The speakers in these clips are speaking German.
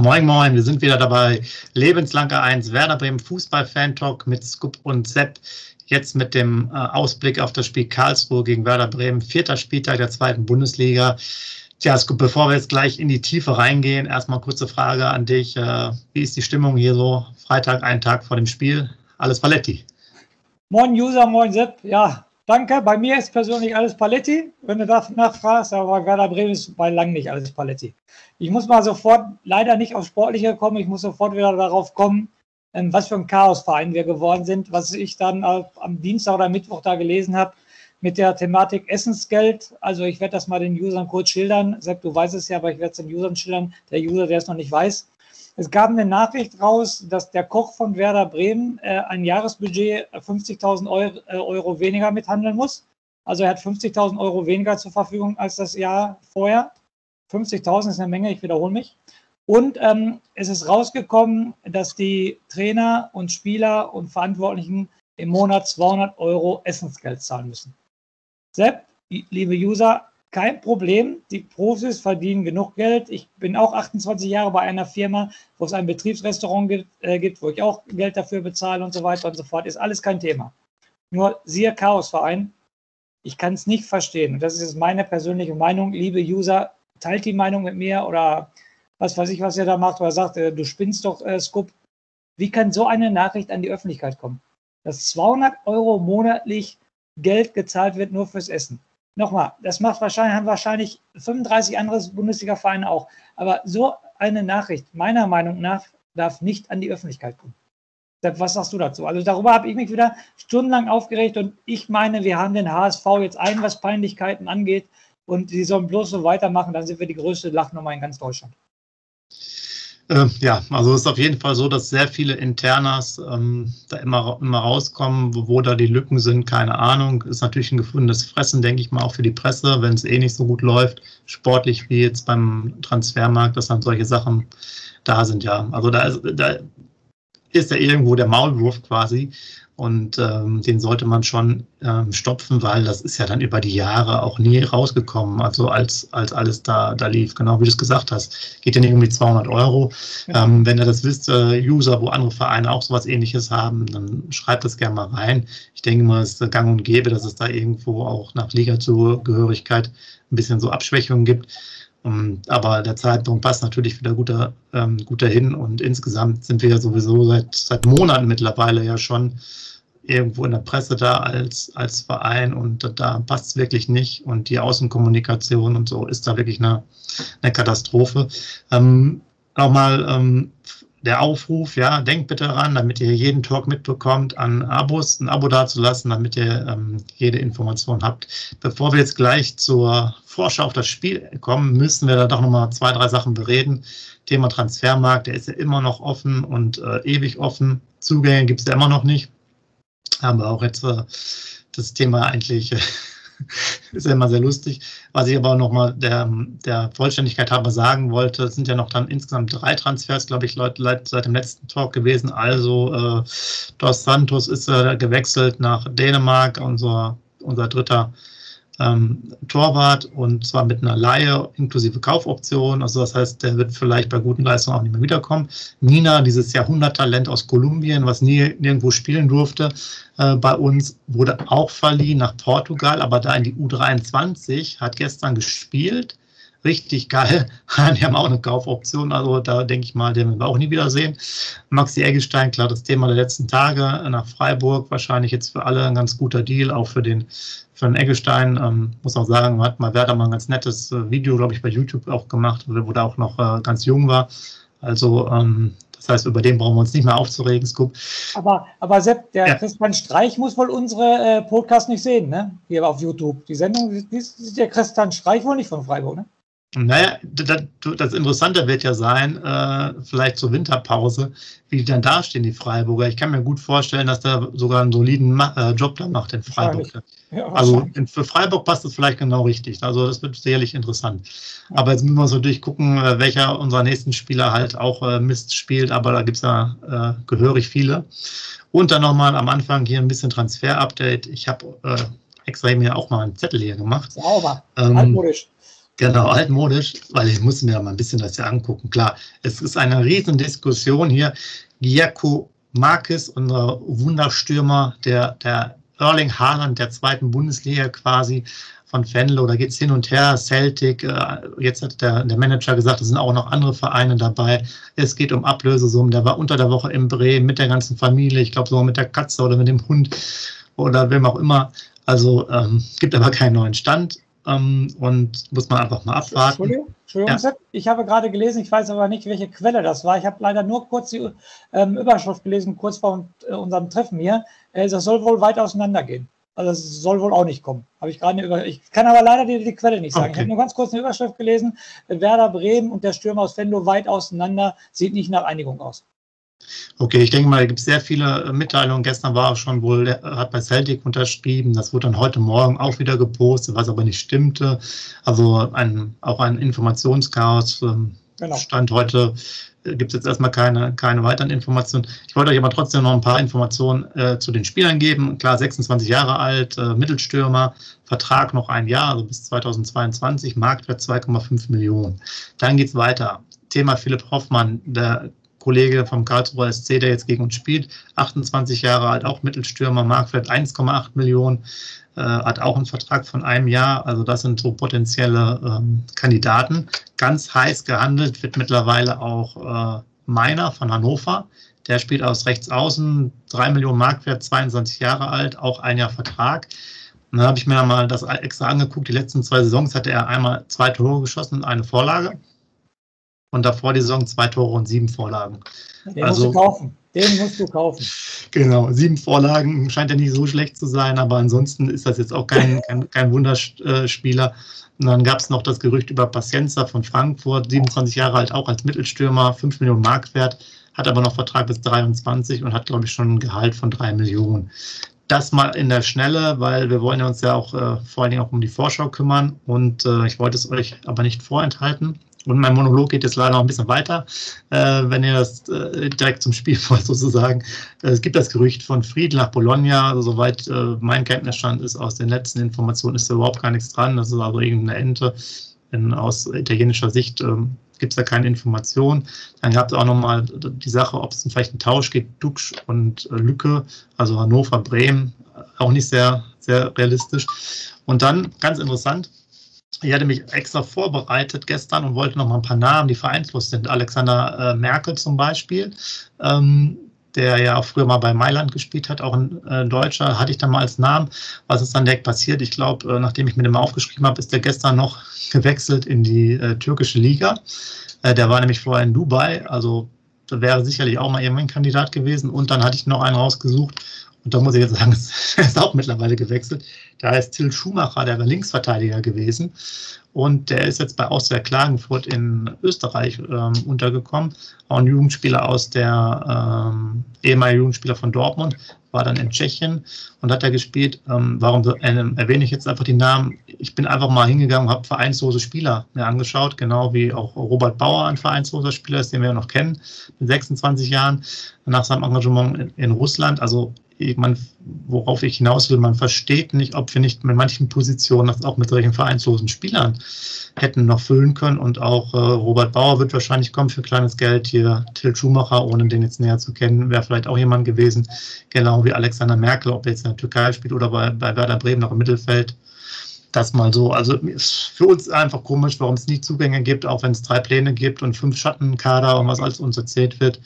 Moin Moin, wir sind wieder dabei. Lebenslange 1, Werder Bremen Fußball-Fan-Talk mit Scoop und Sepp. Jetzt mit dem äh, Ausblick auf das Spiel Karlsruhe gegen Werder Bremen, vierter Spieltag der zweiten Bundesliga. Tja, Scoop, bevor wir jetzt gleich in die Tiefe reingehen, erstmal kurze Frage an dich. Äh, wie ist die Stimmung hier so? Freitag, einen Tag vor dem Spiel. Alles Paletti. Moin User, moin Sepp. Ja, danke. Bei mir ist persönlich alles Paletti, wenn du danach fragst, aber Werder Bremen ist bei lang nicht alles Paletti. Ich muss mal sofort leider nicht auf Sportliche kommen, ich muss sofort wieder darauf kommen, ähm, was für ein Chaosverein wir geworden sind, was ich dann am Dienstag oder Mittwoch da gelesen habe mit der Thematik Essensgeld. Also ich werde das mal den Usern kurz schildern. Sepp, du weißt es ja, aber ich werde es den Usern schildern. Der User, der es noch nicht weiß. Es gab eine Nachricht raus, dass der Koch von Werder Bremen äh, ein Jahresbudget 50.000 Euro, äh, Euro weniger mithandeln muss. Also er hat 50.000 Euro weniger zur Verfügung als das Jahr vorher. 50.000 ist eine Menge, ich wiederhole mich. Und ähm, es ist rausgekommen, dass die Trainer und Spieler und Verantwortlichen im Monat 200 Euro Essensgeld zahlen müssen. Sepp, liebe User, kein Problem. Die Profis verdienen genug Geld. Ich bin auch 28 Jahre bei einer Firma, wo es ein Betriebsrestaurant gibt, äh, gibt, wo ich auch Geld dafür bezahle und so weiter und so fort. Ist alles kein Thema. Nur siehe Chaosverein, ich kann es nicht verstehen. Und das ist meine persönliche Meinung. Liebe User, teilt die Meinung mit mir oder was weiß ich, was ihr da macht, oder sagt, äh, du spinnst doch, äh, Scoop. Wie kann so eine Nachricht an die Öffentlichkeit kommen? Dass 200 Euro monatlich Geld gezahlt wird nur fürs Essen. Nochmal, das macht wahrscheinlich, haben wahrscheinlich 35 andere Bundesliga-Vereine auch. Aber so eine Nachricht, meiner Meinung nach, darf nicht an die Öffentlichkeit kommen. Was sagst du dazu? Also darüber habe ich mich wieder stundenlang aufgeregt und ich meine, wir haben den HSV jetzt ein, was Peinlichkeiten angeht und sie sollen bloß so weitermachen, dann sind wir die größte Lachnummer in ganz Deutschland. Äh, ja, also es ist auf jeden Fall so, dass sehr viele Internas ähm, da immer, immer rauskommen, wo, wo, da die Lücken sind, keine Ahnung. Ist natürlich ein gefundenes Fressen, denke ich mal, auch für die Presse, wenn es eh nicht so gut läuft, sportlich wie jetzt beim Transfermarkt, dass dann solche Sachen da sind, ja. Also da ist, da ist ja irgendwo der Maulwurf quasi. Und ähm, den sollte man schon ähm, stopfen, weil das ist ja dann über die Jahre auch nie rausgekommen, also als, als alles da, da lief, genau wie du es gesagt hast. Geht ja nicht die 200 Euro. Ja. Ähm, wenn ihr das wisst, äh, User, wo andere Vereine auch sowas ähnliches haben, dann schreibt das gerne mal rein. Ich denke mal, es ist gang und gäbe, dass es da irgendwo auch nach Liga-Zugehörigkeit ein bisschen so Abschwächungen gibt. Um, ähm, aber der Zeitpunkt passt natürlich wieder guter, ähm, guter hin und insgesamt sind wir ja sowieso seit, seit Monaten mittlerweile ja schon irgendwo in der Presse da als, als Verein und da passt es wirklich nicht. Und die Außenkommunikation und so ist da wirklich eine, eine Katastrophe. Ähm, Nochmal ähm, der Aufruf, ja, denkt bitte daran, damit ihr jeden Talk mitbekommt, an Abos, ein Abo dazulassen, damit ihr ähm, jede Information habt. Bevor wir jetzt gleich zur Vorschau auf das Spiel kommen, müssen wir da doch nochmal zwei, drei Sachen bereden. Thema Transfermarkt, der ist ja immer noch offen und äh, ewig offen. Zugänge gibt es ja immer noch nicht haben wir auch jetzt äh, das Thema eigentlich, äh, ist ja immer sehr lustig. Was ich aber nochmal der, der Vollständigkeit halber sagen wollte, sind ja noch dann insgesamt drei Transfers, glaube ich, Leute, seit dem letzten Talk gewesen. Also äh, Dos Santos ist äh, gewechselt nach Dänemark, unser, unser dritter ähm, Torwart und zwar mit einer Laie inklusive Kaufoption. Also das heißt, der wird vielleicht bei guten Leistungen auch nicht mehr wiederkommen. Nina, dieses Jahrhunderttalent aus Kolumbien, was nie nirgendwo spielen durfte äh, bei uns, wurde auch verliehen nach Portugal, aber da in die U23, hat gestern gespielt richtig geil. Die haben auch eine Kaufoption, also da denke ich mal, den werden wir auch nie wiedersehen. Maxi Eggestein, klar, das Thema der letzten Tage nach Freiburg, wahrscheinlich jetzt für alle ein ganz guter Deal, auch für den, für den Eggestein. Ähm, muss auch sagen, hat mal Werder mal ein ganz nettes äh, Video, glaube ich, bei YouTube auch gemacht, wo der auch noch äh, ganz jung war. Also ähm, Das heißt, über den brauchen wir uns nicht mehr aufzuregen, Scoop. Aber, aber Sepp, der ja. Christian Streich muss wohl unsere äh, Podcast nicht sehen, ne? Hier auf YouTube. Die Sendung ist der Christian Streich wohl nicht von Freiburg, ne? Naja, das, das Interessante wird ja sein, äh, vielleicht zur Winterpause, wie die dann dastehen, die Freiburger. Ich kann mir gut vorstellen, dass der sogar einen soliden Ma äh, Job dann macht in Freiburg. Ja, also in, für Freiburg passt es vielleicht genau richtig. Also das wird sicherlich interessant. Aber jetzt müssen wir so durchgucken, äh, welcher unserer nächsten Spieler halt auch äh, Mist spielt. Aber da gibt es ja äh, gehörig viele. Und dann nochmal am Anfang hier ein bisschen Transfer-Update. Ich habe äh, extra mir auch mal einen Zettel hier gemacht. Sauber, ähm, altmodisch. Genau, altmodisch, weil ich muss mir mal ein bisschen das hier angucken. Klar, es ist eine Riesendiskussion hier. Giaco Marquez, unser Wunderstürmer, der, der Erling Haaland der zweiten Bundesliga quasi von Venlo, da geht es hin und her, Celtic, äh, jetzt hat der, der Manager gesagt, es sind auch noch andere Vereine dabei. Es geht um Ablösesummen. Der war unter der Woche in Bremen mit der ganzen Familie, ich glaube sogar mit der Katze oder mit dem Hund oder wem auch immer. Also ähm, gibt aber keinen neuen Stand ähm, und muss man einfach mal abwarten. Entschuldigung, Entschuldigung ja. ich habe gerade gelesen, ich weiß aber nicht, welche Quelle das war. Ich habe leider nur kurz die ähm, Überschrift gelesen, kurz vor äh, unserem Treffen hier. Äh, das soll wohl weit auseinandergehen. Also es soll wohl auch nicht kommen. Habe ich gerade über Ich kann aber leider die, die Quelle nicht sagen. Okay. Ich habe nur ganz kurz eine Überschrift gelesen. Werder Bremen und der Stürmer aus Venlo weit auseinander. Sieht nicht nach Einigung aus. Okay, ich denke mal, es gibt sehr viele äh, Mitteilungen. Gestern war auch schon wohl, er hat bei Celtic unterschrieben. Das wurde dann heute Morgen auch wieder gepostet, was aber nicht stimmte. Also ein, auch ein Informationschaos. Ähm, genau. Stand heute äh, gibt es jetzt erstmal keine, keine weiteren Informationen. Ich wollte euch aber trotzdem noch ein paar Informationen äh, zu den Spielern geben. Klar, 26 Jahre alt, äh, Mittelstürmer, Vertrag noch ein Jahr, also bis 2022, Marktwert 2,5 Millionen. Dann geht es weiter. Thema Philipp Hoffmann, der Kollege vom Karlsruher SC, der jetzt gegen uns spielt, 28 Jahre alt, auch Mittelstürmer, Marktwert 1,8 Millionen, äh, hat auch einen Vertrag von einem Jahr. Also das sind so potenzielle ähm, Kandidaten. Ganz heiß gehandelt wird mittlerweile auch äh, Meiner von Hannover. Der spielt aus rechts außen, 3 Millionen Marktwert, 22 Jahre alt, auch ein Jahr Vertrag. Und dann habe ich mir mal das extra angeguckt. Die letzten zwei Saisons hatte er einmal zwei Tore geschossen und eine Vorlage und davor die Saison zwei Tore und sieben Vorlagen. Den also, musst du kaufen. Den musst du kaufen. Genau, sieben Vorlagen scheint ja nicht so schlecht zu sein, aber ansonsten ist das jetzt auch kein, kein, kein Wunderspieler. Und dann gab es noch das Gerücht über Pacienza von Frankfurt, 27 Jahre alt, auch als Mittelstürmer, 5 Millionen Mark wert, hat aber noch Vertrag bis 23 und hat, glaube ich, schon ein Gehalt von 3 Millionen. Das mal in der Schnelle, weil wir wollen uns ja auch äh, vor allen Dingen auch um die Vorschau kümmern und äh, ich wollte es euch aber nicht vorenthalten. Und mein Monolog geht jetzt leider noch ein bisschen weiter, äh, wenn ihr das äh, direkt zum Spiel wollt, sozusagen. Äh, es gibt das Gerücht von Fried nach Bologna, also soweit äh, mein Kenntnisstand ist aus den letzten Informationen, ist da überhaupt gar nichts dran. Das ist also irgendeine Ente. In, aus italienischer Sicht ähm, gibt es da keine Informationen. Dann gab es auch nochmal die Sache, ob es vielleicht einen Tausch gibt, Duxch und äh, Lücke, also Hannover, Bremen, auch nicht sehr, sehr realistisch. Und dann, ganz interessant, ich hatte mich extra vorbereitet gestern und wollte noch mal ein paar Namen, die vereinslos sind. Alexander äh, Merkel zum Beispiel, ähm, der ja auch früher mal bei Mailand gespielt hat, auch ein äh, Deutscher, hatte ich dann mal als Namen. Was ist dann direkt passiert? Ich glaube, äh, nachdem ich mit dem aufgeschrieben habe, ist der gestern noch gewechselt in die äh, türkische Liga. Äh, der war nämlich vorher in Dubai, also wäre sicherlich auch mal irgendein Kandidat gewesen. Und dann hatte ich noch einen rausgesucht und da muss ich jetzt sagen, er ist auch mittlerweile gewechselt. Da ist Till Schumacher, der war Linksverteidiger gewesen. Und der ist jetzt bei Austria Klagenfurt in Österreich ähm, untergekommen. Auch ein Jugendspieler aus der ähm, ehemalige Jugendspieler von Dortmund, war dann in Tschechien und hat da gespielt. Ähm, warum äh, erwähne ich jetzt einfach die Namen? Ich bin einfach mal hingegangen und habe vereinslose Spieler mir angeschaut, genau wie auch Robert Bauer ein vereinsloser Spieler ist, den wir ja noch kennen, mit 26 Jahren, nach seinem Engagement in, in Russland. Also man, worauf ich hinaus will, man versteht nicht, ob wir nicht mit manchen Positionen das auch mit solchen vereinslosen Spielern hätten noch füllen können. Und auch äh, Robert Bauer wird wahrscheinlich kommen für kleines Geld. Hier Till Schumacher, ohne den jetzt näher zu kennen, wäre vielleicht auch jemand gewesen. Genau wie Alexander Merkel, ob er jetzt in der Türkei spielt oder bei, bei Werder Bremen noch im Mittelfeld. Das mal so. Also ist für uns einfach komisch, warum es nie Zugänge gibt, auch wenn es drei Pläne gibt und fünf Schattenkader und was alles uns erzählt wird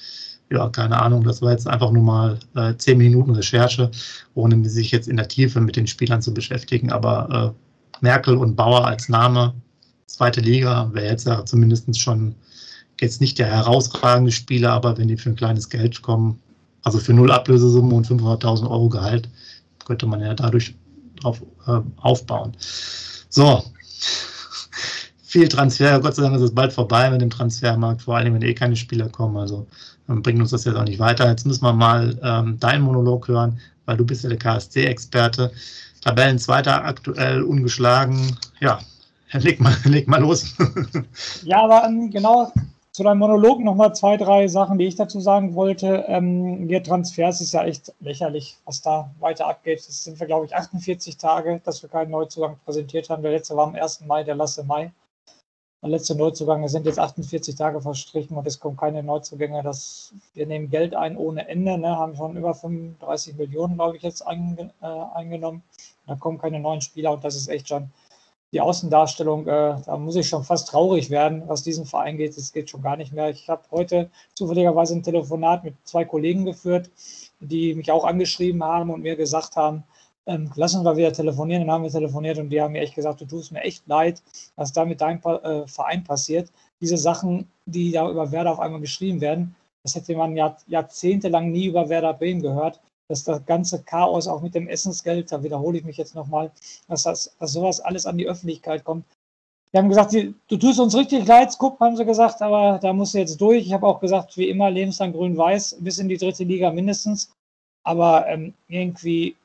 ja, keine Ahnung, das war jetzt einfach nur mal äh, zehn Minuten Recherche, ohne sich jetzt in der Tiefe mit den Spielern zu beschäftigen. Aber äh, Merkel und Bauer als Name, zweite Liga, wäre jetzt ja zumindest schon jetzt nicht der herausragende Spieler, aber wenn die für ein kleines Geld kommen, also für null Ablösesumme und 500.000 Euro Gehalt, könnte man ja dadurch drauf äh, aufbauen. So, viel Transfer. Gott sei Dank ist es bald vorbei mit dem Transfermarkt, vor allem wenn eh keine Spieler kommen. Also bringt uns das jetzt auch nicht weiter. Jetzt müssen wir mal ähm, deinen Monolog hören, weil du bist ja der KSC-Experte. Tabellenzweiter aktuell ungeschlagen. Ja, leg mal, leg mal los. ja, aber ähm, genau zu deinem Monolog nochmal zwei, drei Sachen, die ich dazu sagen wollte. Ähm, wir Transfers ist ja echt lächerlich, was da weiter abgeht. Das sind wir, glaube ich, 48 Tage, dass wir keinen Neuzugang präsentiert haben. Der letzte war am 1. Mai, der Lasse Mai. Der letzte Neuzugang, es sind jetzt 48 Tage verstrichen und es kommen keine Neuzugänge. Das, wir nehmen Geld ein ohne Ende, ne, haben schon über 35 Millionen, glaube ich, jetzt ein, äh, eingenommen. Da kommen keine neuen Spieler und das ist echt schon die Außendarstellung, äh, da muss ich schon fast traurig werden, was diesen Verein geht. Es geht schon gar nicht mehr. Ich habe heute zufälligerweise ein Telefonat mit zwei Kollegen geführt, die mich auch angeschrieben haben und mir gesagt haben, ähm, lass uns mal wieder telefonieren. Dann haben wir telefoniert und die haben mir echt gesagt, du tust mir echt leid, was da mit deinem äh, Verein passiert. Diese Sachen, die da über Werder auf einmal geschrieben werden, das hätte man Jahr, jahrzehntelang nie über Werder Bremen gehört dass das ganze Chaos auch mit dem Essensgeld, da wiederhole ich mich jetzt nochmal, dass, das, dass sowas alles an die Öffentlichkeit kommt. Die haben gesagt, du tust uns richtig leid, guck, haben sie gesagt, aber da musst du jetzt durch. Ich habe auch gesagt, wie immer, lebenslang grün-weiß, bis in die dritte Liga mindestens. Aber ähm, irgendwie,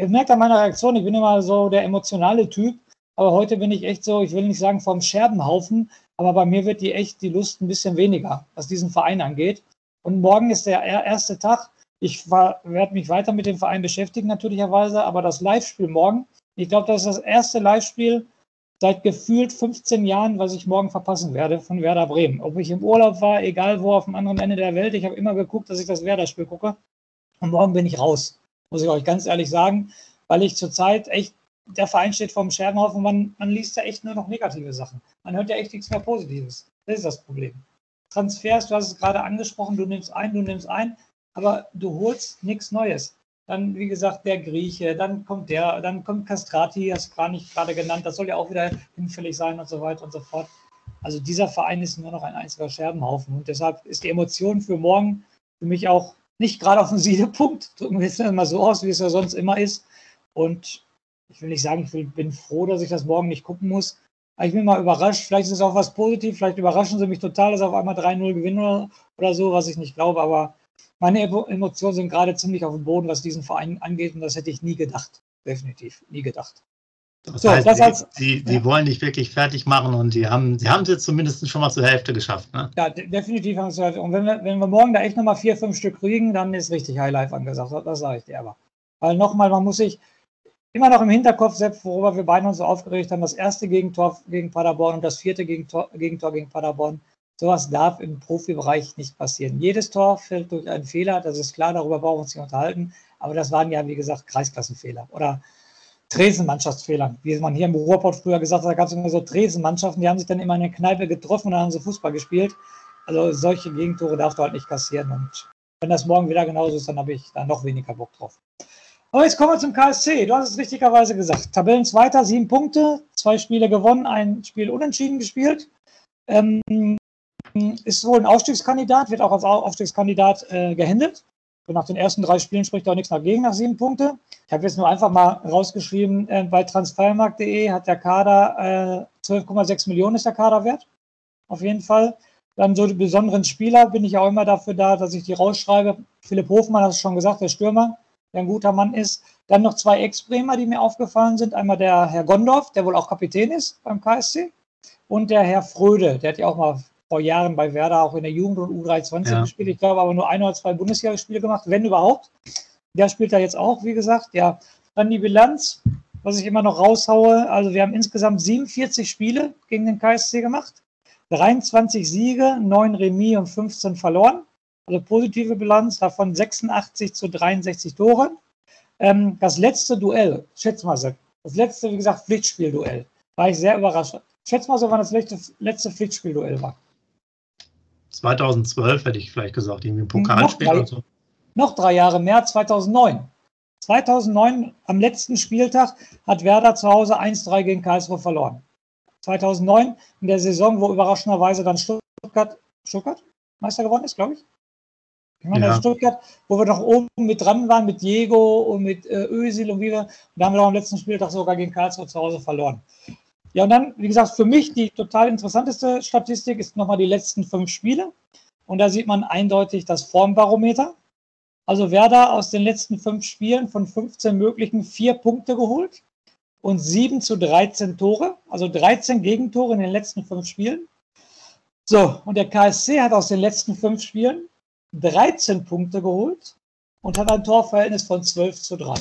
ihr merkt an meiner Reaktion, ich bin immer so der emotionale Typ, aber heute bin ich echt so, ich will nicht sagen vom Scherbenhaufen, aber bei mir wird die echt die Lust ein bisschen weniger, was diesen Verein angeht. Und morgen ist der erste Tag, ich werde mich weiter mit dem Verein beschäftigen, natürlicherweise, aber das Live-Spiel morgen, ich glaube, das ist das erste Live-Spiel seit gefühlt 15 Jahren, was ich morgen verpassen werde von Werder Bremen. Ob ich im Urlaub war, egal wo, auf dem anderen Ende der Welt, ich habe immer geguckt, dass ich das Werder-Spiel gucke. Und morgen bin ich raus, muss ich euch ganz ehrlich sagen, weil ich zurzeit echt, der Verein steht vorm Scherbenhaufen, man, man liest ja echt nur noch negative Sachen. Man hört ja echt nichts mehr Positives. Das ist das Problem. Transfers, du hast es gerade angesprochen, du nimmst ein, du nimmst ein aber du holst nichts Neues. Dann, wie gesagt, der Grieche, dann kommt der, dann kommt Castrati, hast du gar nicht gerade genannt, das soll ja auch wieder hinfällig sein und so weiter und so fort. Also dieser Verein ist nur noch ein einziger Scherbenhaufen und deshalb ist die Emotion für morgen für mich auch nicht gerade auf dem Siedepunkt. Drücken wir es mal so aus, wie es ja sonst immer ist. Und ich will nicht sagen, ich bin froh, dass ich das morgen nicht gucken muss. Aber ich bin mal überrascht. Vielleicht ist es auch was Positives. Vielleicht überraschen sie mich total, dass auf einmal 3-0 gewinnen oder, oder so, was ich nicht glaube. Aber meine Emotionen sind gerade ziemlich auf dem Boden, was diesen Verein angeht, und das hätte ich nie gedacht. Definitiv, nie gedacht. So, heißt, das als, die, die ja. wollen dich wirklich fertig machen und die haben, die haben es jetzt zumindest schon mal zur Hälfte geschafft. Ne? Ja, definitiv haben sie es Und wenn wir, wenn wir morgen da echt nochmal vier, fünf Stück kriegen, dann ist richtig Highlife angesagt. Das, das sage ich dir aber. Weil nochmal, man muss sich immer noch im Hinterkopf, selbst worüber wir beide uns so aufgeregt haben, das erste Gegentor gegen Paderborn und das vierte Gegentor, Gegentor gegen Paderborn Sowas darf im Profibereich nicht passieren. Jedes Tor fällt durch einen Fehler, das ist klar, darüber brauchen wir uns nicht unterhalten. Aber das waren ja, wie gesagt, Kreisklassenfehler oder Tresenmannschaftsfehler. Wie man hier im Ruhrpott früher gesagt hat, da gab es immer so Tresenmannschaften, die haben sich dann immer in der Kneipe getroffen und dann haben sie Fußball gespielt. Also solche Gegentore darf du halt nicht kassieren. Und wenn das morgen wieder genauso ist, dann habe ich da noch weniger Bock drauf. Aber jetzt kommen wir zum KSC. Du hast es richtigerweise gesagt. Tabellenzweiter, sieben Punkte, zwei Spiele gewonnen, ein Spiel unentschieden gespielt. Ähm, ist wohl ein Aufstiegskandidat, wird auch als Aufstiegskandidat äh, gehandelt. Und nach den ersten drei Spielen spricht auch nichts dagegen nach sieben Punkte. Ich habe jetzt nur einfach mal rausgeschrieben, äh, bei transfermarkt.de hat der Kader äh, 12,6 Millionen ist der Kader wert. Auf jeden Fall. Dann so die besonderen Spieler bin ich auch immer dafür da, dass ich die rausschreibe. Philipp Hofmann hat es schon gesagt, der Stürmer, der ein guter Mann ist. Dann noch zwei Ex-Bremer, die mir aufgefallen sind. Einmal der Herr Gondorf, der wohl auch Kapitän ist beim KSC. Und der Herr Fröde, der hat ja auch mal vor Jahren bei Werder auch in der Jugend und U23 ja. gespielt. Ich glaube aber nur ein oder zwei Bundesligaspiele gemacht, wenn überhaupt. Der spielt da jetzt auch, wie gesagt. Ja, dann die Bilanz, was ich immer noch raushaue. Also wir haben insgesamt 47 Spiele gegen den KSC gemacht. 23 Siege, 9 Remis und 15 verloren. Also positive Bilanz, davon 86 zu 63 Tore. Ähm, das letzte Duell, schätze mal, das letzte, wie gesagt, Pflichtspielduell, war ich sehr überrascht. Schätze mal so, wann das letzte, letzte Pflichtspielduell war. 2012 hätte ich vielleicht gesagt, irgendwie ein Pokalspiel oder so. Noch drei Jahre mehr, 2009. 2009 am letzten Spieltag hat Werder zu Hause 1-3 gegen Karlsruhe verloren. 2009 in der Saison, wo überraschenderweise dann Stuttgart Stuttgart Meister geworden ist, glaube ich. Ich meine, ja. Stuttgart, wo wir noch oben mit dran waren, mit Diego und mit äh, Özil und wieder. Und da haben wir auch am letzten Spieltag sogar gegen Karlsruhe zu Hause verloren. Ja, und dann, wie gesagt, für mich die total interessanteste Statistik ist nochmal die letzten fünf Spiele. Und da sieht man eindeutig das Formbarometer. Also Werder aus den letzten fünf Spielen von 15 möglichen vier Punkte geholt und 7 zu 13 Tore, also 13 Gegentore in den letzten fünf Spielen. So, und der KSC hat aus den letzten fünf Spielen 13 Punkte geholt und hat ein Torverhältnis von 12 zu 3.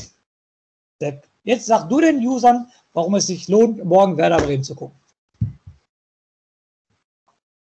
Sepp, jetzt sag du den Usern, warum es sich lohnt, morgen Werder Bremen zu gucken.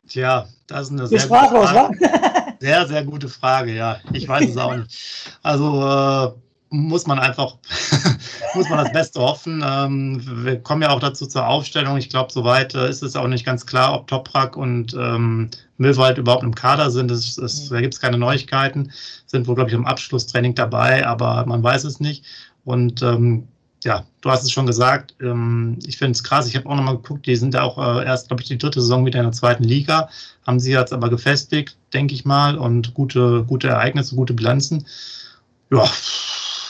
Tja, das ist eine sehr, sprachlos, Frage. sehr, sehr gute Frage, ja. Ich weiß es auch nicht. Also äh, muss man einfach, muss man das Beste hoffen. Ähm, wir kommen ja auch dazu zur Aufstellung. Ich glaube, soweit äh, ist es auch nicht ganz klar, ob Toprak und ähm, Milwald überhaupt im Kader sind. Das, das, da gibt es keine Neuigkeiten. Sind wohl, glaube ich, im Abschlusstraining dabei, aber man weiß es nicht. Und ähm, ja, du hast es schon gesagt. Ähm, ich finde es krass. Ich habe auch nochmal geguckt, die sind ja auch äh, erst, glaube ich, die dritte Saison wieder in der zweiten Liga. Haben sie jetzt aber gefestigt, denke ich mal, und gute, gute Ereignisse, gute Bilanzen. Ja,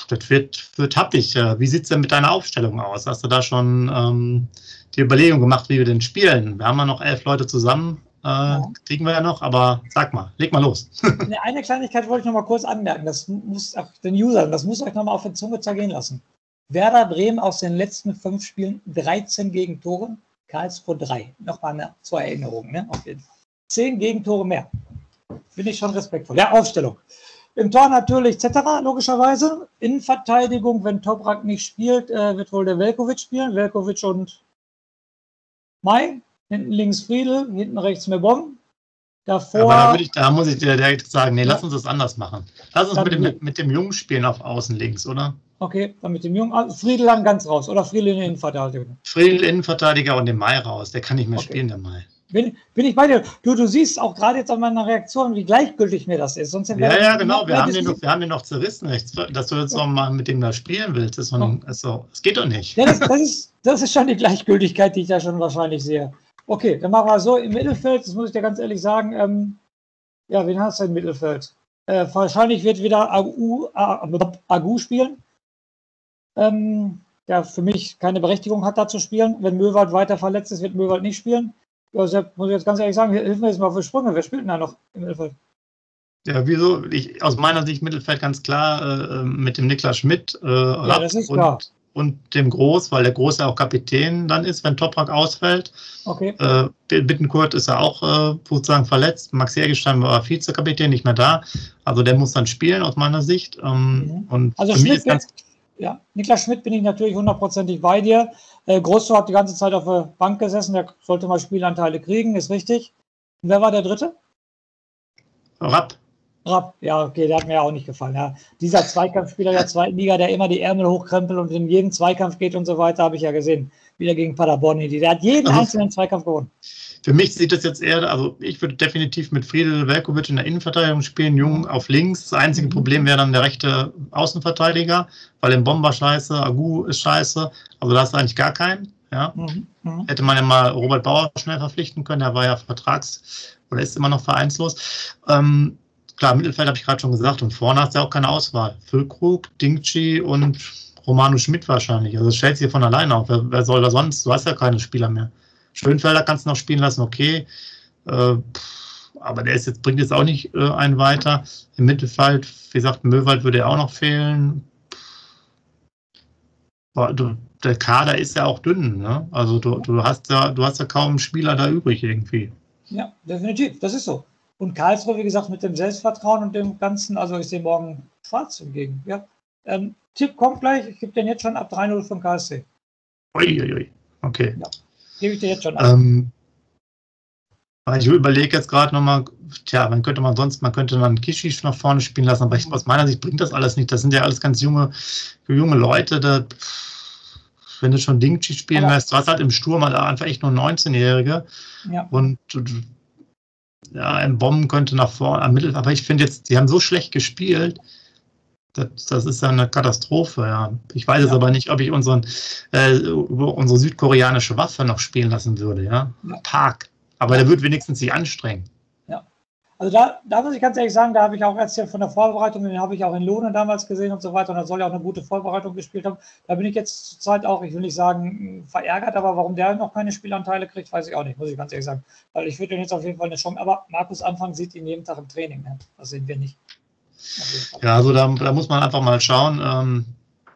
das wird, wird happig. Wie sieht es denn mit deiner Aufstellung aus? Hast du da schon ähm, die Überlegung gemacht, wie wir denn spielen? Wir haben ja noch elf Leute zusammen. Äh. Kriegen wir ja noch, aber sag mal, leg mal los. Eine Kleinigkeit wollte ich noch mal kurz anmerken. Das muss auch den Usern, das muss euch noch mal auf der Zunge zergehen lassen. Werder Bremen aus den letzten fünf Spielen 13 Gegentore, Karlsruhe 3. Nochmal eine, zur Erinnerung, ne? Auf jeden Fall. Zehn Gegentore mehr. Bin ich schon respektvoll. Ja, Aufstellung. Im Tor natürlich Zetterer, logischerweise. Innenverteidigung, wenn Toprak nicht spielt, äh, wird wohl der Velkovic spielen. Velkovic und Mai. Hinten links Friedel, hinten rechts Mebom. Davor. Aber da, ich, da, muss ich dir direkt sagen, nee, lass uns das anders machen. Lass uns mit dem, mit dem Jungen spielen auf Außen links, oder? Okay, dann mit dem Jungen. Also Friedel dann ganz raus oder Friedel in den Innenverteidiger? Friedel Innenverteidiger und den Mai raus. Der kann nicht mehr okay. spielen, der Mai. Bin, bin ich bei dir. Du, du siehst auch gerade jetzt an meiner Reaktion, wie gleichgültig mir das ist. Sonst ja, ja, genau. Wir haben, den noch, wir haben den noch zerrissen, dass du jetzt noch mal mit dem da spielen willst. Das, so, also, das geht doch nicht. Ja, das, das, ist, das ist schon die Gleichgültigkeit, die ich da schon wahrscheinlich sehe. Okay, dann machen wir so im Mittelfeld, das muss ich dir ganz ehrlich sagen. Ähm, ja, wen hast du im Mittelfeld? Äh, wahrscheinlich wird wieder Agu, Agu spielen. Ähm, der für mich keine Berechtigung hat, da zu spielen. Wenn Möwald weiter verletzt ist, wird Möwald nicht spielen. Ja, Sepp, muss ich jetzt ganz ehrlich sagen, hilf mir jetzt mal für Sprünge. Wer spielt denn da noch im Mittelfeld? Ja, wieso? Ich, aus meiner Sicht Mittelfeld ganz klar äh, mit dem Niklas Schmidt äh, ja, das ist klar. Und dem Groß, weil der Groß ja auch Kapitän dann ist, wenn Toprak ausfällt. Okay. Äh, Bittenkurt ist ja auch äh, sozusagen verletzt. Max Jägerstein war Vizekapitän, nicht mehr da. Also der muss dann spielen aus meiner Sicht. Ähm, mhm. und also Schmidt ist ganz ja, Niklas Schmidt bin ich natürlich hundertprozentig bei dir. Äh, Großtor hat die ganze Zeit auf der Bank gesessen, der sollte mal Spielanteile kriegen, ist richtig. Und wer war der dritte? Rapp. Rapp, ja, okay, der hat mir ja auch nicht gefallen. Ja. Dieser Zweikampfspieler der zweiten Liga, der immer die Ärmel hochkrempelt und in jeden Zweikampf geht und so weiter, habe ich ja gesehen. Wieder gegen Paderborn. Der hat jeden also, einzelnen Zweikampf gewonnen. Für mich sieht das jetzt eher, also ich würde definitiv mit Friedel Velkovic in der Innenverteidigung spielen, Jung auf links. Das einzige mhm. Problem wäre dann der rechte Außenverteidiger, weil im Bomber scheiße, Agu ist scheiße. Also da ist eigentlich gar keinen. Ja. Mhm. Mhm. Hätte man ja mal Robert Bauer schnell verpflichten können, der war ja vertrags- oder ist immer noch vereinslos. Ähm, klar, Mittelfeld habe ich gerade schon gesagt und vorne hast du ja auch keine Auswahl. Füllkrug, Dingchi und Romano Schmidt wahrscheinlich. Also stellt sich von alleine auf. Wer, wer soll da sonst? Du hast ja keine Spieler mehr. Schönfelder kannst du noch spielen lassen, okay. Äh, aber der ist jetzt, bringt jetzt auch nicht äh, einen weiter. Im Mittelfeld, wie gesagt, Möwald würde ja auch noch fehlen. Du, der Kader ist ja auch dünn, ne? Also du, du hast ja, du hast ja kaum Spieler da übrig irgendwie. Ja, definitiv, das ist so. Und Karlsruhe, wie gesagt, mit dem Selbstvertrauen und dem Ganzen, also ich sehe morgen schwarz hingegen. Ja. Ähm, Tipp kommt gleich, ich gebe den jetzt schon ab 3-0 von KSC. Uiuiui, okay. Ja. Gebe ich dir jetzt schon an. Ähm, ich überlege jetzt gerade nochmal, tja, man könnte man sonst, man könnte man Kishish nach vorne spielen lassen, aber ich, aus meiner Sicht bringt das alles nicht. Das sind ja alles ganz junge, junge Leute, da, wenn du schon Dingchi spielen lässt, du hast halt im Sturm halt einfach echt nur 19-Jährige. Ja. Und ja, ein Bomben könnte nach vorne, am Mittel, aber ich finde jetzt, die haben so schlecht gespielt, das, das, ist ja eine Katastrophe, ja. Ich weiß ja. jetzt aber nicht, ob ich unseren, äh, unsere südkoreanische Waffe noch spielen lassen würde, ja. ja. Park. Aber der wird wenigstens sich anstrengen. Also da, da muss ich ganz ehrlich sagen, da habe ich auch erzählt von der Vorbereitung, den habe ich auch in Lohne damals gesehen und so weiter. Und da soll ja auch eine gute Vorbereitung gespielt haben. Da bin ich jetzt zur Zeit auch, ich will nicht sagen, verärgert, aber warum der noch keine Spielanteile kriegt, weiß ich auch nicht, muss ich ganz ehrlich sagen. Weil ich würde ihm jetzt auf jeden Fall eine Chance. Aber Markus Anfang sieht ihn jeden Tag im Training. Ne? Das sehen wir nicht. Ja, also da, da, muss man einfach mal schauen. Ähm,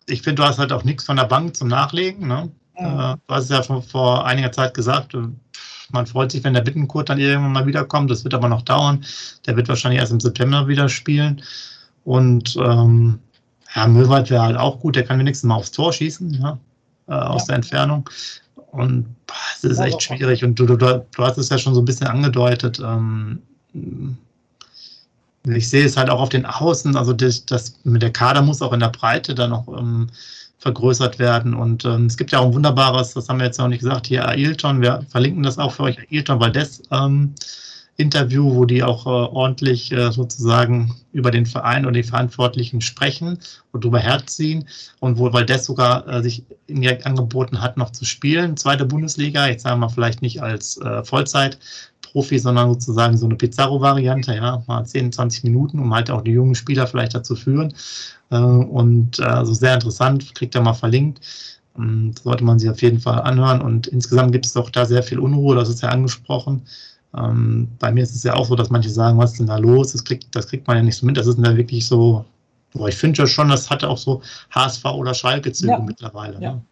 ich finde, du hast halt auch nichts von der Bank zum Nachlegen. Ne? Äh, du hast es ja vor, vor einiger Zeit gesagt, man freut sich, wenn der Bittenkurt dann irgendwann mal wiederkommt. Das wird aber noch dauern. Der wird wahrscheinlich erst im September wieder spielen. Und ähm, ja, Möwald wäre halt auch gut. Der kann wenigstens mal aufs Tor schießen, ja, äh, aus ja. der Entfernung. Und es ist echt schwierig. Und du, du, du hast es ja schon so ein bisschen angedeutet. Ähm, ich sehe es halt auch auf den Außen. Also das, das, mit der Kader muss auch in der Breite dann noch ähm, vergrößert werden. Und ähm, es gibt ja auch ein wunderbares, das haben wir jetzt noch nicht gesagt, hier Ailton, wir verlinken das auch für euch, Ailton Valdez ähm, Interview, wo die auch äh, ordentlich äh, sozusagen über den Verein und die Verantwortlichen sprechen und darüber herziehen und wo Valdez sogar äh, sich indirekt angeboten hat, noch zu spielen, zweite Bundesliga, jetzt sagen wir vielleicht nicht als äh, Vollzeit, Profi, sondern sozusagen so eine Pizarro-Variante, ja, mal 10, 20 Minuten, um halt auch die jungen Spieler vielleicht dazu führen. Äh, und also sehr interessant, kriegt er mal verlinkt. Ähm, sollte man sich auf jeden Fall anhören. Und insgesamt gibt es doch da sehr viel Unruhe, das ist ja angesprochen. Ähm, bei mir ist es ja auch so, dass manche sagen, was ist denn da los? Das kriegt, das kriegt man ja nicht so mit. Das ist da wirklich so, boah, ich finde ja schon, das hatte auch so HSV oder Schalke-Züge ja. mittlerweile. Ja. Ne?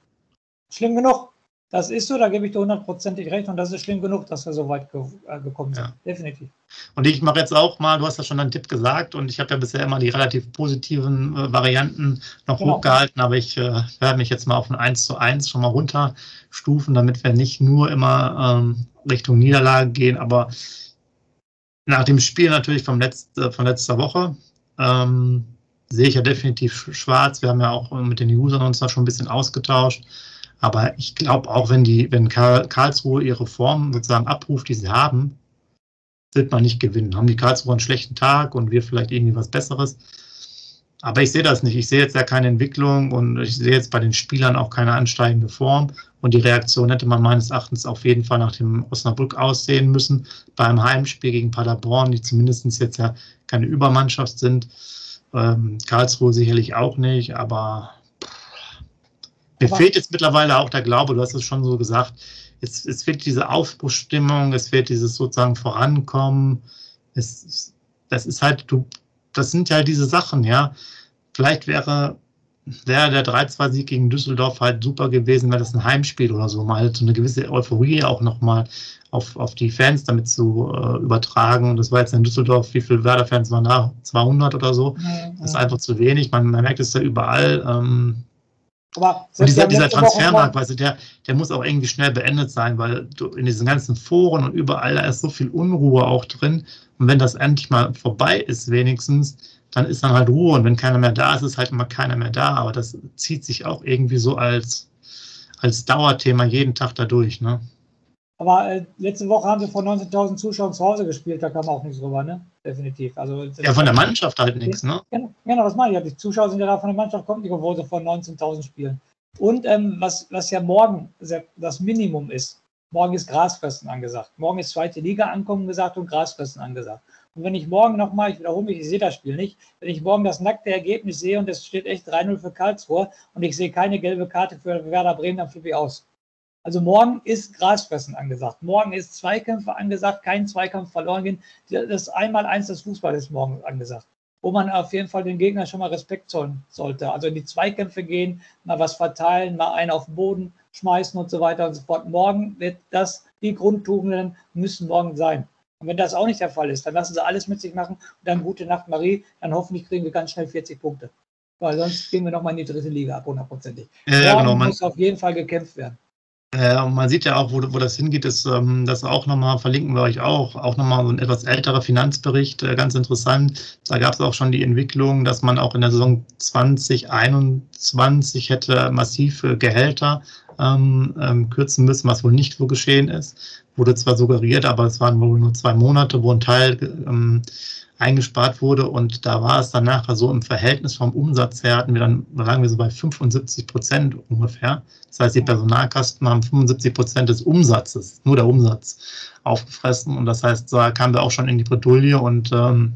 Schlimm genug. Das ist so, da gebe ich dir hundertprozentig recht und das ist schlimm genug, dass wir so weit ge äh, gekommen sind. Ja. Definitiv. Und ich mache jetzt auch mal, du hast ja schon einen Tipp gesagt und ich habe ja bisher immer die relativ positiven äh, Varianten noch genau. hochgehalten, aber ich äh, werde mich jetzt mal auf ein 1 zu 1 schon mal runterstufen, damit wir nicht nur immer ähm, Richtung Niederlage gehen, aber nach dem Spiel natürlich vom Letz-, äh, von letzter Woche ähm, sehe ich ja definitiv schwarz. Wir haben ja auch mit den Usern uns da schon ein bisschen ausgetauscht. Aber ich glaube auch, wenn die, wenn Karlsruhe ihre Form sozusagen abruft, die sie haben, wird man nicht gewinnen. Haben die Karlsruhe einen schlechten Tag und wir vielleicht irgendwie was Besseres. Aber ich sehe das nicht. Ich sehe jetzt ja keine Entwicklung und ich sehe jetzt bei den Spielern auch keine ansteigende Form. Und die Reaktion hätte man meines Erachtens auf jeden Fall nach dem Osnabrück aussehen müssen. Beim Heimspiel gegen Paderborn, die zumindest jetzt ja keine Übermannschaft sind. Ähm, Karlsruhe sicherlich auch nicht, aber mir Aber fehlt jetzt mittlerweile auch der Glaube, du hast es schon so gesagt, es, es fehlt diese Aufbruchsstimmung, es fehlt dieses sozusagen Vorankommen. Es, das ist halt, du, das sind ja diese Sachen, ja. Vielleicht wäre, wäre der 3-2-Sieg gegen Düsseldorf halt super gewesen, wäre das ein Heimspiel oder so, mal so eine gewisse Euphorie auch nochmal auf, auf die Fans damit zu äh, übertragen. Das war jetzt in Düsseldorf, wie viele Werder-Fans waren da? 200 oder so. Ja, das ist einfach zu wenig. Man, man merkt es ja überall. Ähm, aber und dieser, dieser Transfermarkt, weißt du, der, der muss auch irgendwie schnell beendet sein, weil du in diesen ganzen Foren und überall, da ist so viel Unruhe auch drin. Und wenn das endlich mal vorbei ist, wenigstens, dann ist dann halt Ruhe. Und wenn keiner mehr da ist, ist halt immer keiner mehr da. Aber das zieht sich auch irgendwie so als, als Dauerthema jeden Tag dadurch, ne? Aber äh, letzte Woche haben sie vor 19.000 Zuschauern zu Hause gespielt, da kam auch nichts drüber, ne? Definitiv. Also, ja, von der Mannschaft halt nichts, ne? Genau, genau, was meine ich? Die Zuschauer sind ja da von der Mannschaft, kommt nicht, obwohl sie vor 19.000 spielen. Und ähm, was, was ja morgen das Minimum ist, morgen ist Grasfressen angesagt. Morgen ist zweite Liga ankommen gesagt und Grasfressen angesagt. Und wenn ich morgen nochmal, ich wiederhole mich, ich sehe das Spiel nicht, wenn ich morgen das nackte Ergebnis sehe und es steht echt 3-0 für Karlsruhe und ich sehe keine gelbe Karte für Werder Bremen, dann flippe ich aus. Also morgen ist Grasfressen angesagt. Morgen ist Zweikämpfe angesagt, kein Zweikampf verloren gehen. Das Einmal-Eins des Fußballs ist morgen angesagt. Wo man auf jeden Fall den Gegner schon mal Respekt zollen sollte. Also in die Zweikämpfe gehen, mal was verteilen, mal einen auf den Boden schmeißen und so weiter und so fort. Morgen wird das, die Grundtugenden müssen morgen sein. Und wenn das auch nicht der Fall ist, dann lassen sie alles mit sich machen und dann gute Nacht, Marie. Dann hoffentlich kriegen wir ganz schnell 40 Punkte. Weil sonst gehen wir nochmal in die dritte Liga ab, hundertprozentig. Ja, ja, genau. muss auf jeden Fall gekämpft werden. Äh, man sieht ja auch, wo, wo das hingeht, ist, ähm, das auch nochmal, verlinken wir euch auch, auch nochmal so ein etwas älterer Finanzbericht, äh, ganz interessant. Da gab es auch schon die Entwicklung, dass man auch in der Saison 2021 hätte massive Gehälter ähm, ähm, kürzen müssen, was wohl nicht so geschehen ist. Wurde zwar suggeriert, aber es waren wohl nur zwei Monate, wo ein Teil ähm, eingespart wurde und da war es dann nachher so im Verhältnis vom Umsatz her hatten wir dann, lagen wir so bei 75 Prozent ungefähr. Das heißt, die Personalkasten haben 75 Prozent des Umsatzes, nur der Umsatz, aufgefressen und das heißt, da kamen wir auch schon in die Bredouille und ähm,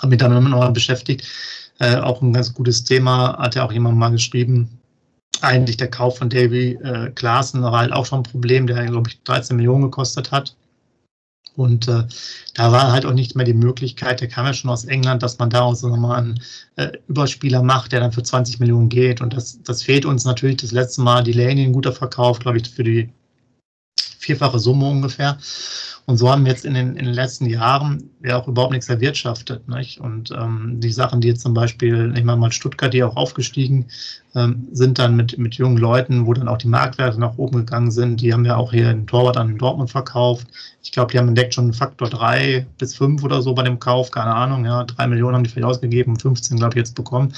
haben mich damit noch beschäftigt. Äh, auch ein ganz gutes Thema, hat ja auch jemand mal geschrieben, eigentlich der Kauf von Davy äh, Klaassen war halt auch schon ein Problem, der, glaube ich, 13 Millionen gekostet hat. Und äh, da war halt auch nicht mehr die Möglichkeit, der kam ja schon aus England, dass man daraus nochmal einen äh, Überspieler macht, der dann für 20 Millionen geht. Und das, das fehlt uns natürlich das letzte Mal. Delaney ein guter Verkauf, glaube ich, für die vierfache Summe ungefähr. Und so haben wir jetzt in den, in den letzten Jahren ja auch überhaupt nichts erwirtschaftet. Nicht? Und ähm, die Sachen, die jetzt zum Beispiel, nehmen wir mal Stuttgart, die auch aufgestiegen ähm, sind dann mit, mit jungen Leuten, wo dann auch die Marktwerte nach oben gegangen sind. Die haben ja auch hier einen Torwart an Dortmund verkauft. Ich glaube, die haben entdeckt schon einen Faktor 3 bis 5 oder so bei dem Kauf, keine Ahnung. Ja, 3 Millionen haben die vielleicht ausgegeben, 15 glaube ich jetzt bekommen.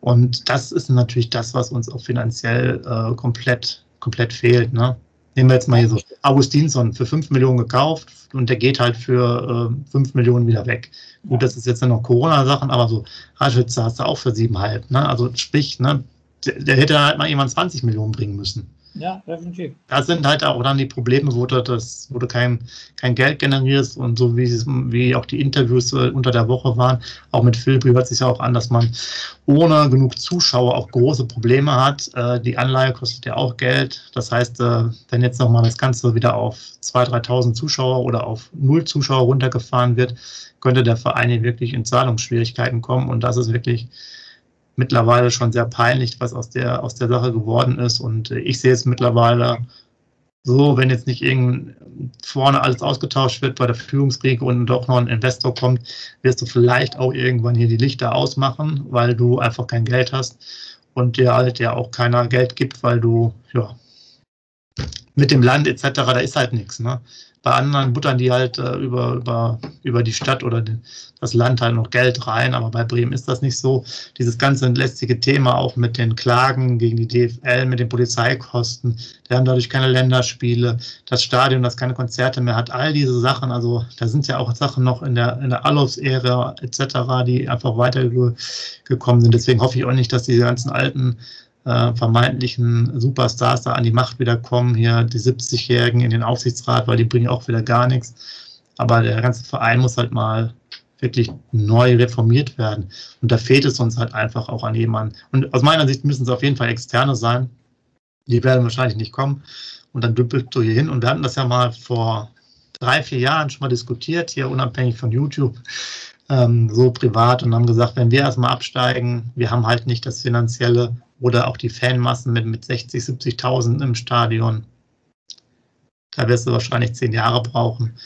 Und das ist natürlich das, was uns auch finanziell äh, komplett, komplett fehlt. Ne? Nehmen wir jetzt mal hier so Augustinsson für 5 Millionen gekauft und der geht halt für äh, 5 Millionen wieder weg. Gut, das ist jetzt noch Corona-Sachen, aber so Raschwitzer hast du auch für 7,5. Ne? Also sprich, ne, der, der hätte halt mal jemand 20 Millionen bringen müssen. Ja, definitiv. Das sind halt auch dann die Probleme, wo du, das, wo du kein, kein Geld generierst und so wie, wie auch die Interviews äh, unter der Woche waren, auch mit Philby hört sich ja auch an, dass man ohne genug Zuschauer auch große Probleme hat. Äh, die Anleihe kostet ja auch Geld. Das heißt, äh, wenn jetzt nochmal das Ganze wieder auf 2.000, 3.000 Zuschauer oder auf null Zuschauer runtergefahren wird, könnte der Verein hier wirklich in Zahlungsschwierigkeiten kommen und das ist wirklich mittlerweile schon sehr peinlich, was aus der, aus der Sache geworden ist. Und äh, ich sehe es mittlerweile so, wenn jetzt nicht irgend vorne alles ausgetauscht wird bei der Führungskriege und doch noch ein Investor kommt, wirst du vielleicht auch irgendwann hier die Lichter ausmachen, weil du einfach kein Geld hast und dir halt ja auch keiner Geld gibt, weil du, ja, mit dem Land etc., da ist halt nichts. Ne? Bei anderen buttern die halt äh, über, über, über die Stadt oder den, das Land halt noch Geld rein, aber bei Bremen ist das nicht so. Dieses ganze lästige Thema auch mit den Klagen gegen die DFL, mit den Polizeikosten, die haben dadurch keine Länderspiele, das Stadion, das keine Konzerte mehr hat, all diese Sachen, also da sind ja auch Sachen noch in der, in der Alofs-Ära etc., die einfach weitergekommen sind. Deswegen hoffe ich auch nicht, dass diese ganzen alten äh, vermeintlichen Superstars da an die Macht wieder kommen, hier die 70-Jährigen in den Aufsichtsrat, weil die bringen auch wieder gar nichts. Aber der ganze Verein muss halt mal wirklich neu reformiert werden. Und da fehlt es uns halt einfach auch an jemanden. Und aus meiner Sicht müssen es auf jeden Fall Externe sein. Die werden wahrscheinlich nicht kommen. Und dann dümpelst du hier hin. Und wir hatten das ja mal vor drei, vier Jahren schon mal diskutiert, hier unabhängig von YouTube, ähm, so privat und haben gesagt, wenn wir erstmal absteigen, wir haben halt nicht das finanzielle oder auch die Fanmassen mit, mit 60, 70.000 im Stadion. Da wirst du wahrscheinlich zehn Jahre brauchen.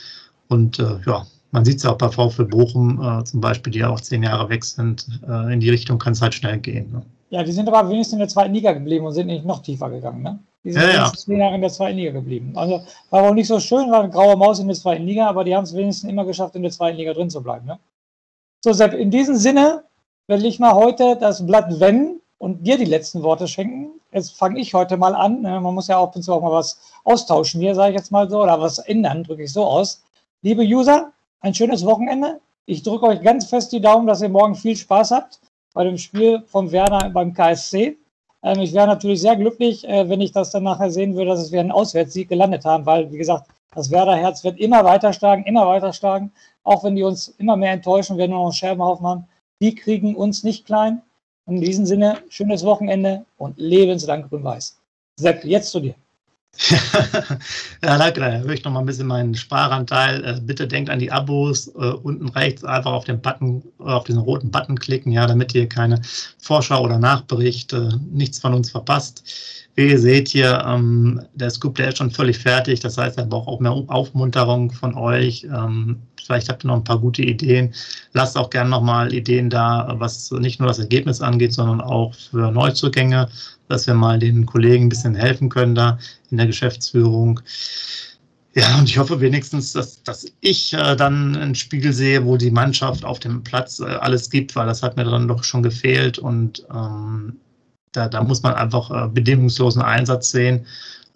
Und äh, ja, man sieht es ja auch bei VfL Bochum äh, zum Beispiel, die ja auch zehn Jahre weg sind. Äh, in die Richtung kann es halt schnell gehen. Ne? Ja, die sind aber wenigstens in der zweiten Liga geblieben und sind nicht noch tiefer gegangen. Ne? Die sind ja, ja. zehn Jahre in der zweiten Liga geblieben. Also war auch nicht so schön, war eine graue Maus in der zweiten Liga, aber die haben es wenigstens immer geschafft, in der zweiten Liga drin zu bleiben. Ne? So, Sepp, in diesem Sinne will ich mal heute das Blatt wenden und dir die letzten Worte schenken. Jetzt fange ich heute mal an. Ne? Man muss ja auch und zu auch mal was austauschen hier, sage ich jetzt mal so, oder was ändern, drücke ich so aus. Liebe User, ein schönes Wochenende. Ich drücke euch ganz fest die Daumen, dass ihr morgen viel Spaß habt bei dem Spiel vom Werner beim KSC. Ähm, ich wäre natürlich sehr glücklich, äh, wenn ich das dann nachher sehen würde, dass wir einen Auswärtssieg gelandet haben, weil, wie gesagt, das Werder-Herz wird immer weiter schlagen, immer weiter schlagen, auch wenn die uns immer mehr enttäuschen, wir nur noch Scherbenhaufen haben. Die kriegen uns nicht klein. In diesem Sinne, schönes Wochenende und lebenslang grün-weiß. Sepp, jetzt zu dir. ja, danke. Da würde ich noch mal ein bisschen meinen Sparanteil. Äh, bitte denkt an die Abos. Äh, unten rechts einfach auf den Button, äh, auf diesen roten Button klicken, ja, damit ihr keine Vorschau oder Nachbericht, nichts von uns verpasst. Wie ihr seht hier, ähm, der Scoop, der ist schon völlig fertig. Das heißt, er braucht auch mehr Aufmunterung von euch. Vielleicht habt ihr noch ein paar gute Ideen. Lasst auch gerne nochmal Ideen da, was nicht nur das Ergebnis angeht, sondern auch für Neuzugänge, dass wir mal den Kollegen ein bisschen helfen können da in der Geschäftsführung. Ja, und ich hoffe wenigstens, dass, dass ich äh, dann ein Spiegel sehe, wo die Mannschaft auf dem Platz äh, alles gibt, weil das hat mir dann doch schon gefehlt. Und ähm, da, da muss man einfach äh, bedingungslosen Einsatz sehen.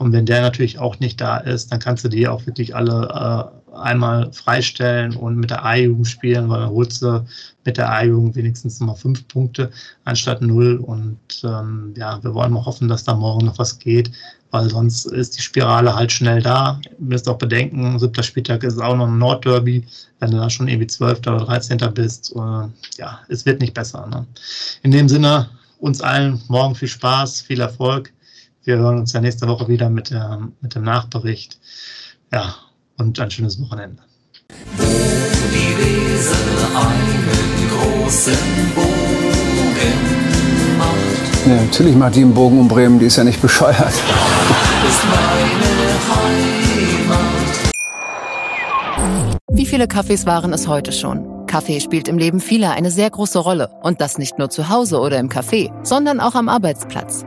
Und wenn der natürlich auch nicht da ist, dann kannst du die auch wirklich alle äh, einmal freistellen und mit der A-Jugend spielen, weil dann holst du mit der A-Jugend wenigstens nochmal fünf Punkte anstatt null. Und ähm, ja, wir wollen mal hoffen, dass da morgen noch was geht, weil sonst ist die Spirale halt schnell da. Ihr müsst auch bedenken, siebter Spieltag ist auch noch ein Nordderby, wenn du da schon irgendwie zwölfter oder dreizehnter bist. Äh, ja, es wird nicht besser. Ne? In dem Sinne, uns allen morgen viel Spaß, viel Erfolg. Wir hören uns ja nächste Woche wieder mit, der, mit dem Nachbericht. Ja, und ein schönes Wochenende. Wo die Weser einen großen Bogen macht. Ja, natürlich macht die einen Bogen um Bremen, die ist ja nicht bescheuert. Ist meine Heimat. Wie viele Kaffees waren es heute schon? Kaffee spielt im Leben vieler eine sehr große Rolle. Und das nicht nur zu Hause oder im Café, sondern auch am Arbeitsplatz.